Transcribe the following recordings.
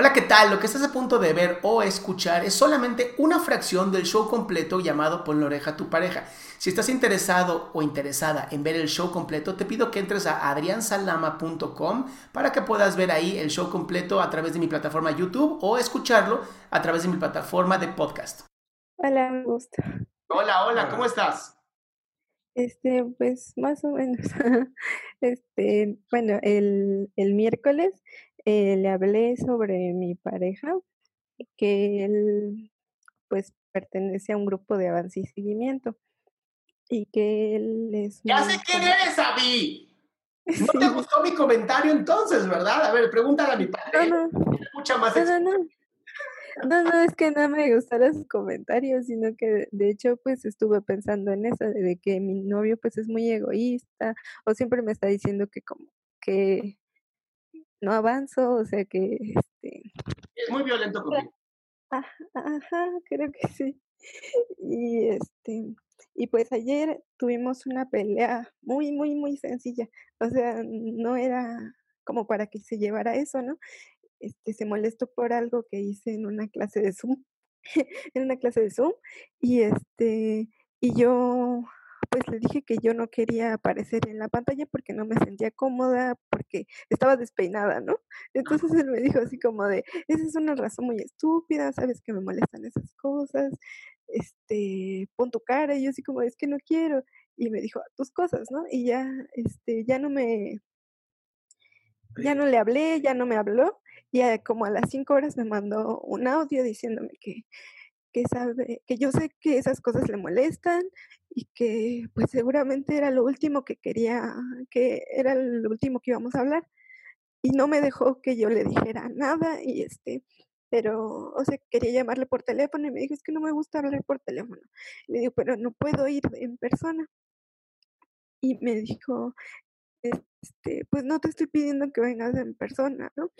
Hola, ¿qué tal? Lo que estás a punto de ver o escuchar es solamente una fracción del show completo llamado Pon la oreja a tu pareja. Si estás interesado o interesada en ver el show completo, te pido que entres a adriansalama.com para que puedas ver ahí el show completo a través de mi plataforma YouTube o escucharlo a través de mi plataforma de podcast. Hola, me gusta. Hola, hola, ¿cómo estás? Este, pues más o menos. Este, bueno, el, el miércoles eh, le hablé sobre mi pareja, que él pues pertenece a un grupo de avance y seguimiento y que él es... Ya sé quién eres, Abby. No te gustó mi comentario entonces, ¿verdad? A ver, pregúntale a mi padre. No, no. Más No, no, no. No, no, es que no me gustaron sus comentarios, sino que de hecho pues estuve pensando en eso, de que mi novio pues es muy egoísta o siempre me está diciendo que como que no avanzo, o sea que este Es muy violento conmigo. Ah, Ajá, creo que sí. Y este, y pues ayer tuvimos una pelea muy, muy, muy sencilla. O sea, no era como para que se llevara eso, ¿no? Este, se molestó por algo que hice en una clase de Zoom, en una clase de Zoom, y este, y yo pues le dije que yo no quería aparecer en la pantalla porque no me sentía cómoda, porque estaba despeinada, ¿no? Entonces él me dijo así como de, esa es una razón muy estúpida, sabes que me molestan esas cosas, este, pon tu cara, y yo así como, es que no quiero, y me dijo, tus cosas, ¿no? Y ya, este, ya no me, ya no le hablé, ya no me habló, y como a las cinco horas me mandó un audio diciéndome que, que sabe, que yo sé que esas cosas le molestan y que pues seguramente era lo último que quería, que era lo último que íbamos a hablar. Y no me dejó que yo le dijera nada y este, pero, o sea, quería llamarle por teléfono y me dijo, es que no me gusta hablar por teléfono. Le digo, pero no puedo ir en persona. Y me dijo, este, pues no te estoy pidiendo que vengas en persona, ¿no?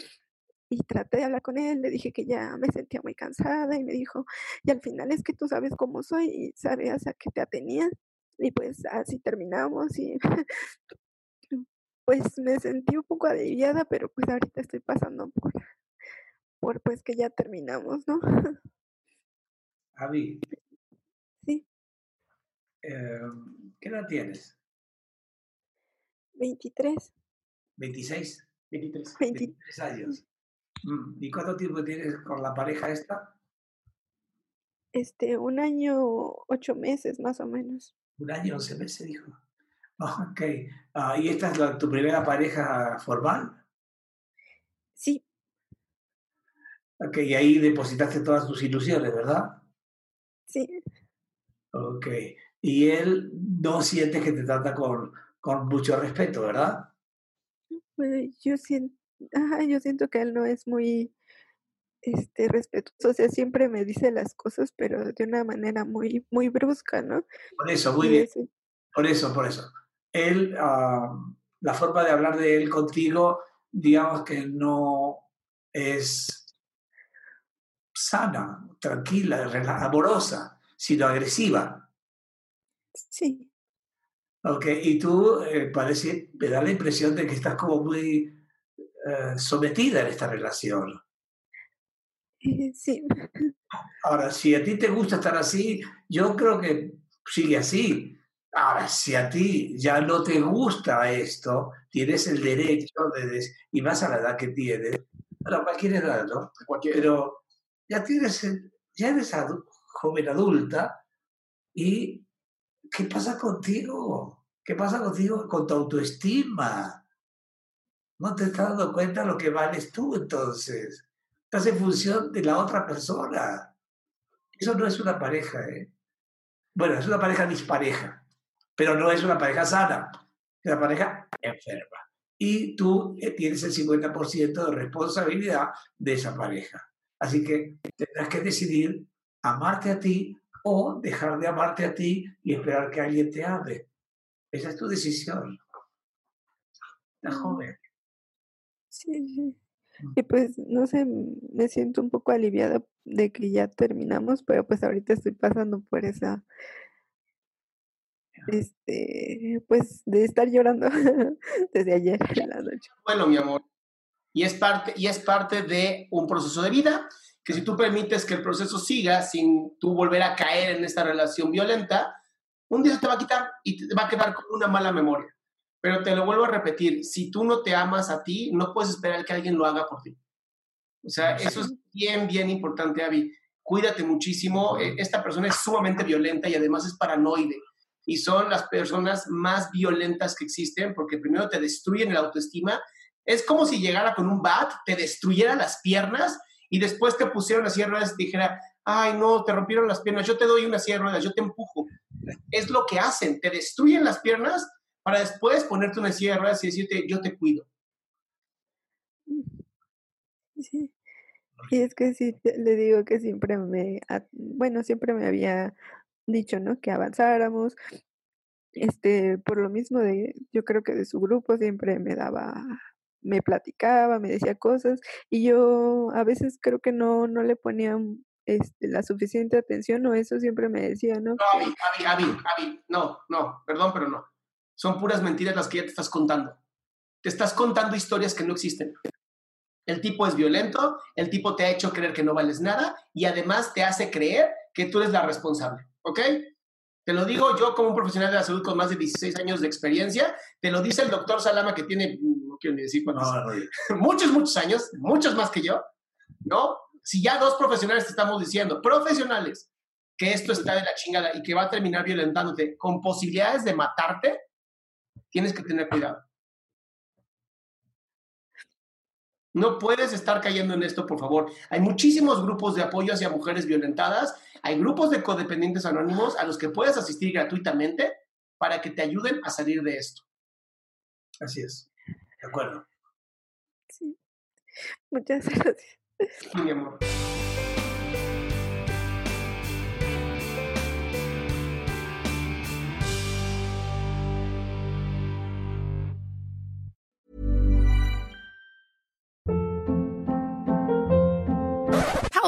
Y traté de hablar con él, le dije que ya me sentía muy cansada y me dijo, y al final es que tú sabes cómo soy y sabías a qué te atenías. Y pues así terminamos y pues me sentí un poco aliviada, pero pues ahorita estoy pasando por, por pues que ya terminamos, ¿no? Abby, Sí, eh, ¿qué edad tienes? 23, 26, 23. 20, 23 años. Mm, ¿Y cuánto tiempo tienes con la pareja esta? este, un año, ocho meses más o menos. Un año, 11 meses, dijo. Ok. Ah, ¿Y esta es la- tu primera pareja formal? Sí, Ok, y ahí depositaste todas tus ilusiones, ¿verdad? sí, Ok. Y él no siente que te trata con, con mucho respeto, ¿verdad? pues yo siento, ajá, yo siento que él no es muy, este, respetuoso, o sea, siempre me dice las cosas, pero de una manera muy, muy brusca, ¿no? Por eso, muy Y bien. Por eso, por eso. Él, ah, la forma de hablar de él contigo, digamos que no es sana, tranquila, amorosa, sino agresiva. sí, ¿ok? Y tú eh, parece, me da la impresión de que estás como muy eh, sometida en esta relación. Sí. Ahora, si a ti te gusta estar así, yo creo que sigue así. Ahora, si a ti ya no te gusta esto, tienes el derecho de... y más a la edad que tienes, a cualquier edad, ¿no? Pero ya tienes, ya eres joven adulta y ¿qué pasa contigo? ¿Qué pasa contigo con tu autoestima? No te estás dando cuenta de lo que vales tú entonces. Estás en función de la otra persona. Eso no es una pareja, ¿eh? Bueno, es una pareja dispareja, pero no es una pareja sana. Es una pareja enferma. Y tú eh, tienes el 50% de responsabilidad de esa pareja. Así que tendrás que decidir amarte a ti o dejar de amarte a ti y esperar que alguien te ame. Esa es tu decisión. La joven. Sí, sí. Mm. Y pues, no sé, me siento un poco aliviada de que ya terminamos, pero pues ahorita estoy pasando por esa, este, pues de estar llorando desde ayer en la noche. Bueno, mi amor, y es parte, y es parte de un proceso de vida que si tú permites que el proceso siga sin tú volver a caer en esta relación violenta, un día se te va a quitar y te va a quedar con una mala memoria. Pero te lo vuelvo a repetir, si tú no te amas a ti, no puedes esperar que alguien lo haga por ti. O sea, eso es bien, bien importante, Avi. Cuídate muchísimo. E, esta persona es sumamente violenta y además es paranoide. Y son las personas más violentas que existen porque primero te destruyen la autoestima. Es como si llegara con un bat, te destruyera las piernas y después te pusieron las sierras y dijera, ay, no, te rompieron las piernas, yo te doy una sierra yo te empujo. Es lo que hacen, te destruyen las piernas para después ponerte una silla de ruedas y decirte, yo te cuido. Sí. Y es que sí, le digo que siempre me, bueno, siempre me había dicho, ¿no? Que avanzáramos. Este, por lo mismo de, yo creo que de su grupo siempre me daba, me platicaba, me decía cosas, y yo a veces creo que no, no le ponía este, la suficiente atención, o eso siempre me decía, ¿no? No, Avi, Avi, Avi, Avi, no, no, perdón, pero no. Son puras mentiras las que ya te estás contando. Te estás contando historias que no existen. El tipo es violento, el tipo te ha hecho creer que no vales nada y además te hace creer que tú eres la responsable, ¿ok? Te lo digo yo como un profesional de la salud con más de 16 años de experiencia, te lo dice el doctor Salama que tiene, no quiero ni decir cuántos, muchos, muchos años, muchos más que yo, ¿no? Si ya dos profesionales te estamos diciendo, profesionales, que esto está de la chingada y que va a terminar violentándote con posibilidades de matarte, tienes que tener cuidado. No puedes estar cayendo en esto, por favor. Hay muchísimos grupos de apoyo hacia mujeres violentadas. Hay grupos de codependientes anónimos a los que puedes asistir gratuitamente para que te ayuden a salir de esto. Así es. De acuerdo. Sí. Muchas gracias. mi amor.